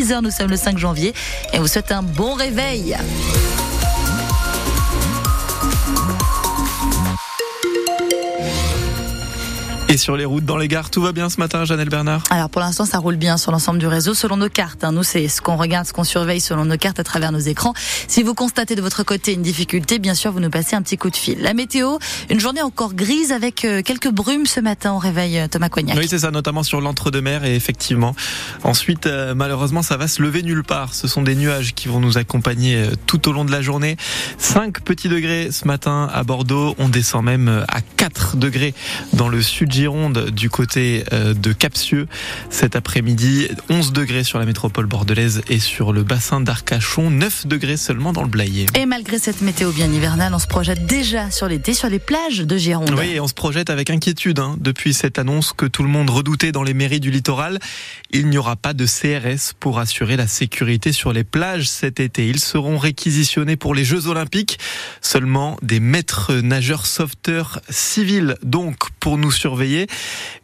6h, nous sommes le 5 janvier et on vous souhaite un bon réveil. Sur les routes, dans les gares, tout va bien ce matin, Janelle Bernard Alors pour l'instant, ça roule bien sur l'ensemble du réseau selon nos cartes. Hein. Nous, c'est ce qu'on regarde, ce qu'on surveille selon nos cartes à travers nos écrans. Si vous constatez de votre côté une difficulté, bien sûr, vous nous passez un petit coup de fil. La météo, une journée encore grise avec euh, quelques brumes ce matin au réveil, euh, Thomas Cognac. Oui, c'est ça, notamment sur l'entre-deux-mer et effectivement. Ensuite, euh, malheureusement, ça va se lever nulle part. Ce sont des nuages qui vont nous accompagner tout au long de la journée. 5 petits degrés ce matin à Bordeaux. On descend même à 4 degrés dans le sud Gironde du côté euh, de Capsieux cet après-midi. 11 degrés sur la métropole bordelaise et sur le bassin d'Arcachon. 9 degrés seulement dans le Blayais. Et malgré cette météo bien hivernale, on se projette déjà sur l'été sur les plages de Gironde. Oui, et on se projette avec inquiétude hein, depuis cette annonce que tout le monde redoutait dans les mairies du littoral. Il n'y aura pas de CRS pour assurer la sécurité sur les plages cet été. Ils seront réquisitionnés pour les Jeux Olympiques. Seulement des maîtres nageurs sauveteurs civils, donc, pour nous surveiller.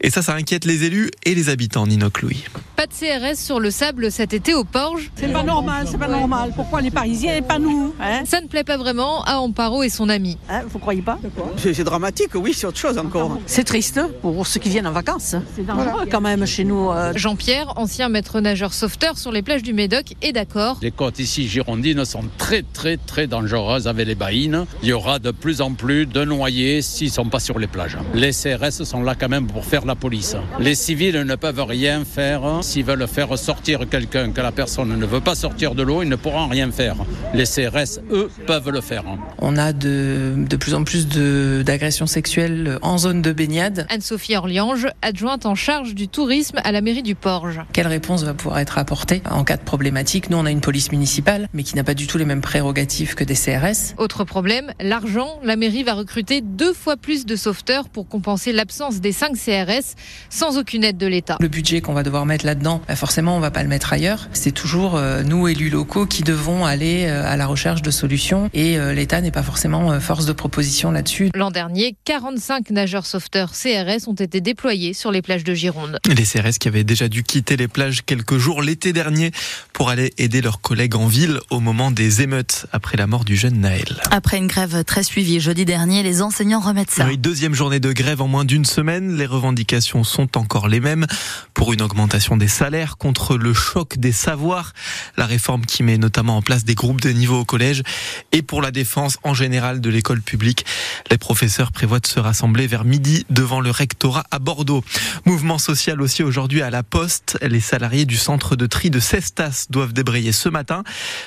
Et ça, ça inquiète les élus et les habitants, Nino Louis. Pas de CRS sur le sable cet été au Porge. C'est pas normal, c'est pas normal. Pourquoi les Parisiens et pas nous hein Ça ne plaît pas vraiment à Amparo et son ami. Hein, Vous croyez pas C'est dramatique, oui, c'est autre chose encore. C'est triste pour ceux qui viennent en vacances. C'est dangereux quand même chez nous. euh. Jean-Pierre, ancien maître nageur sauveteur sur les plages du Médoc, est d'accord. Les côtes ici girondines sont très très très dangereuses avec les baïnes. Il y aura de plus en plus de noyés s'ils ne sont pas sur les plages. Les CRS sont là quand même pour faire la police. Les civils ne peuvent rien faire. S'ils veulent faire sortir quelqu'un que la personne ne veut pas sortir de l'eau, ils ne pourront rien faire. Les CRS, eux, peuvent le faire. On a de, de plus en plus de- d'agressions sexuelles en zone de baignade. Anne-Sophie Orliange, adjointe en charge du tourisme à la mairie du Porge. Quelle réponse va pouvoir être apportée en cas de problématique? Nous, on a une police municipale, mais qui n'a pas du tout les mêmes prérogatives que des CRS. Autre problème, l'argent. La mairie va recruter deux fois plus de sauveteurs pour compenser l'absence des 5 CRS sans aucune aide de l'État. Le budget qu'on va devoir mettre là-dedans, bah forcément, on va pas le mettre ailleurs. C'est toujours euh, nous, élus locaux, qui devons aller euh, à la recherche de solutions et euh, l'État n'est pas forcément euh, force de proposition là-dessus. L'an dernier, 45 nageurs sauveteurs CRS ont été déployés sur les plages de Gironde. Les CRS qui avaient déjà dû quitter les plages quelques jours l'été dernier pour aller aider leurs collègues en ville au moment des émeutes après la mort du jeune Naël. Après une grève très suivie jeudi dernier, les enseignants remettent ça. Oui, deuxième journée de grève en moins d'une semaine. Les revendications sont encore les mêmes pour une augmentation des salaires contre le choc des savoirs, la réforme qui met notamment en place des groupes de niveau au collège et pour la défense en général de l'école publique. Les professeurs prévoient de se rassembler vers midi devant le rectorat à Bordeaux. Mouvement social aussi aujourd'hui à la Poste. Les salariés du centre de tri de Cestas doivent débrayer ce matin,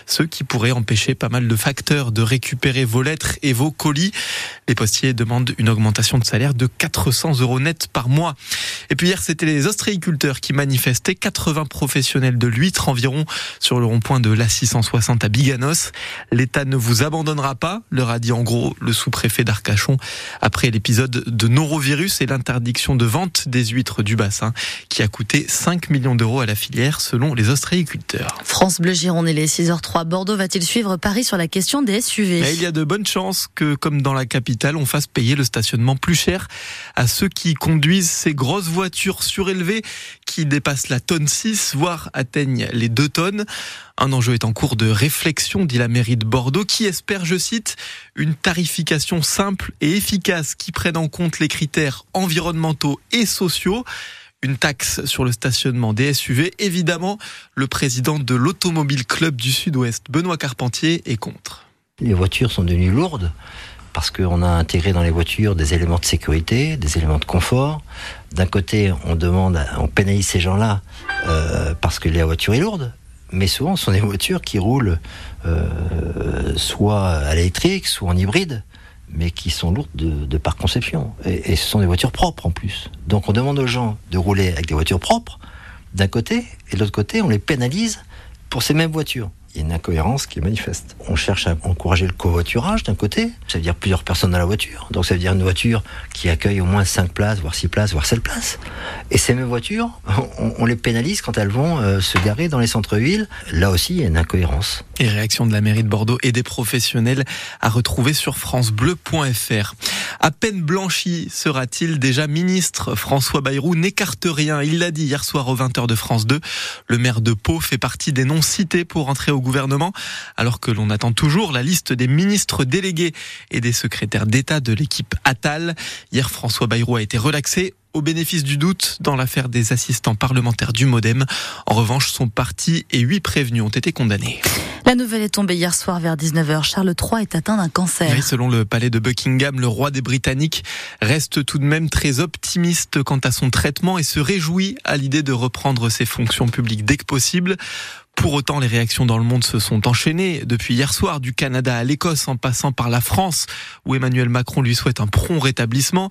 ce qui pourrait empêcher pas mal de facteurs de récupérer vos lettres et vos colis. Les postiers demandent une augmentation de salaire de 400 euros net par mois. Et puis hier, c'était les ostréiculteurs qui manifestaient, 80 professionnels de l'huître environ sur le rond-point de l'A660 à Biganos. L'État ne vous abandonnera pas, leur a dit en gros le sous-préfet d'Arcachon après l'épisode de norovirus et l'interdiction de vente des huîtres du bassin qui a coûté 5 millions d'euros à la filière selon les ostréiculteurs. France Bleu Gironde, il est 6h03. Bordeaux va-t-il suivre Paris sur la question des SUV Mais il y a de bonnes chances que, comme dans la capitale, on fasse payer le stationnement plus cher à ceux qui conduisent ces grosses voitures surélevées qui dépassent la tonne 6, voire atteignent les 2 tonnes. Un enjeu est en cours de réflexion, dit la mairie de Bordeaux, qui espère, je cite, une tarification simple et efficace qui prenne en compte les critères environnementaux et sociaux. Une taxe sur le stationnement des SUV. Évidemment, le président de l'Automobile Club du Sud-Ouest, Benoît Carpentier, est contre. Les voitures sont devenues lourdes parce qu'on a intégré dans les voitures des éléments de sécurité, des éléments de confort. D'un côté, on demande, on pénalise ces gens-là euh, parce que la voiture est lourde, mais souvent ce sont des voitures qui roulent euh, soit à l'électrique, soit en hybride, mais qui sont lourdes de, par conception. Et ce sont des voitures propres en plus. Donc on demande aux gens de rouler avec des voitures propres d'un côté, et de l'autre côté, on les pénalise pour ces mêmes voitures. Il y a une incohérence qui est manifeste. On cherche à encourager le covoiturage d'un côté, ça veut dire plusieurs personnes dans la voiture. Donc ça veut dire une voiture qui accueille au moins 5 places, voire 6 places, voire 7 places. Et ces mêmes voitures, on, les pénalise quand elles vont euh, se garer dans les centres-villes. Là aussi, il y a une incohérence. Et réaction de la mairie de Bordeaux et des professionnels à retrouver sur francebleu.fr. À peine blanchi sera-t-il déjà ministre François Bayrou n'écarte rien. Il l'a dit hier soir aux 20h de France 2. Le maire de Pau fait partie des noms cités pour entrer au gouvernement, alors que l'on attend toujours la liste des ministres délégués et des secrétaires d'État de l'équipe Attal. Hier, François Bayrou a été relaxé au bénéfice du doute dans l'affaire des assistants parlementaires du Modem. En revanche, son parti et huit prévenus ont été condamnés. La nouvelle est tombée hier soir vers 19h. Charles III est atteint d'un cancer. selon le palais de Buckingham, le roi des Britanniques reste tout de même très optimiste quant à son traitement et se réjouit à l'idée de reprendre ses fonctions publiques dès que possible. Pour autant, les réactions dans le monde se sont enchaînées depuis hier soir, du Canada à l'Écosse en passant par la France, où Emmanuel Macron lui souhaite un prompt rétablissement.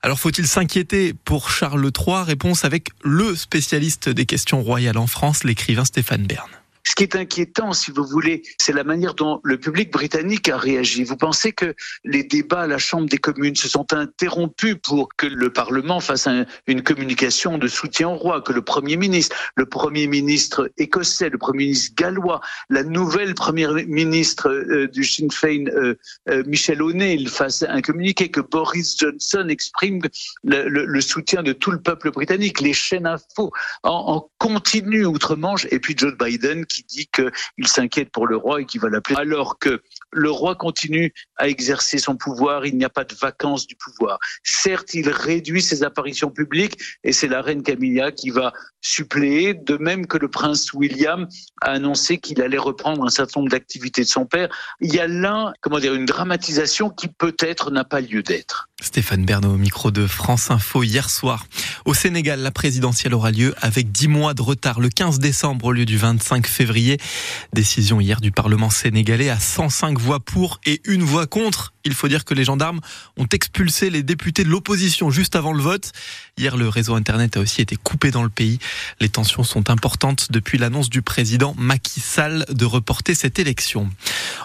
Alors faut-il s'inquiéter pour Charles III Réponse avec le spécialiste des questions royales en France, l'écrivain Stéphane Bern. Ce qui est inquiétant, si vous voulez, c'est la manière dont le public britannique a réagi. Vous pensez que les débats à la Chambre des communes se sont interrompus pour que le Parlement fasse une communication de soutien au roi, que le Premier ministre, le Premier ministre écossais, le Premier ministre gallois, la nouvelle Première ministre euh, du Sinn Féin, euh, euh, Michel O'Neill, fasse un communiqué, que Boris Johnson exprime le, soutien de tout le peuple britannique, les chaînes info en, en continu outre-Manche, et puis Joe Biden qui dit qu'il s'inquiète pour le roi et qu'il va l'appeler, alors que le roi continue à exercer son pouvoir, il n'y a pas de vacances du pouvoir. Certes, il réduit ses apparitions publiques et c'est la reine Camilla qui va suppléer, de même que le prince William a annoncé qu'il allait reprendre un certain nombre d'activités de son père. Il y a là, comment dire, une dramatisation qui peut-être n'a pas lieu d'être. Stéphane Bernot au micro de France Info hier soir. Au Sénégal, la présidentielle aura lieu avec 10 mois de retard le 15 décembre au lieu du 25 février. Décision hier du Parlement sénégalais à 105 voix pour et une voix contre. Il faut dire que les gendarmes ont expulsé les députés de l'opposition juste avant le vote. Hier, le réseau Internet a aussi été coupé dans le pays. Les tensions sont importantes depuis l'annonce du président Macky Sall de reporter cette élection.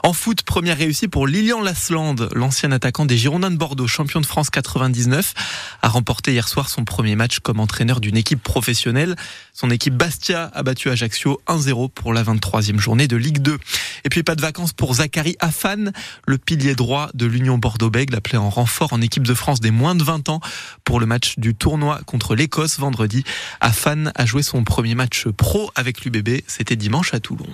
En foot, première réussite pour Lilian Lasland, l'ancien attaquant des Girondins de Bordeaux, champion de France 99, a remporté hier soir son premier match comme entraîneur d'une équipe professionnelle. Son équipe Bastia a battu Ajaccio 1-0 pour la 23e journée de Ligue 2. Et puis pas de vacances pour Zachary Afan, le pilier droit de l'Union Bordeaux-Bègles, appelé en renfort en équipe de France des moins de 20 ans pour le match du tournoi contre l'Écosse vendredi. Afan a joué son premier match pro avec l'UBB, c'était dimanche à Toulon.